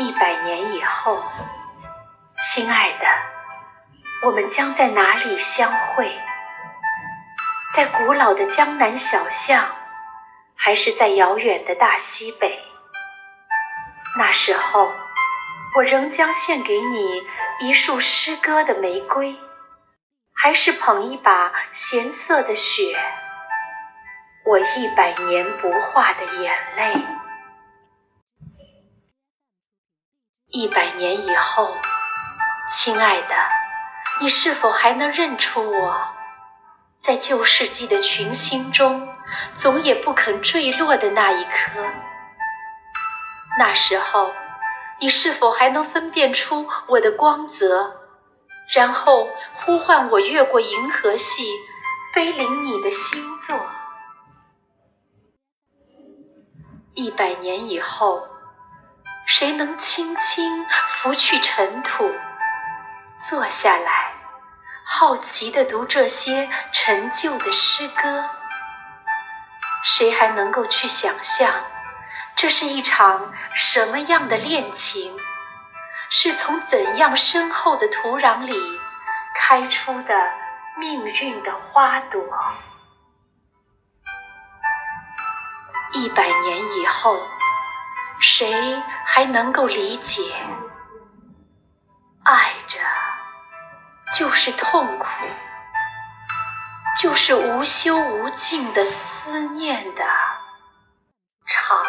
一百年以后，亲爱的，我们将在哪里相会？在古老的江南小巷，还是在遥远的大西北？那时候，我仍将献给你一束诗歌的玫瑰，还是捧一把咸涩的雪？我一百年不化的眼泪。一百年以后，亲爱的，你是否还能认出我？在旧世纪的群星中，总也不肯坠落的那一颗。那时候，你是否还能分辨出我的光泽，然后呼唤我越过银河系，飞临你的星座？一百年以后。谁能轻轻拂去尘土，坐下来，好奇地读这些陈旧的诗歌？谁还能够去想象，这是一场什么样的恋情？是从怎样深厚的土壤里开出的命运的花朵？一百年以后。谁还能够理解？爱着就是痛苦，就是无休无尽的思念的长。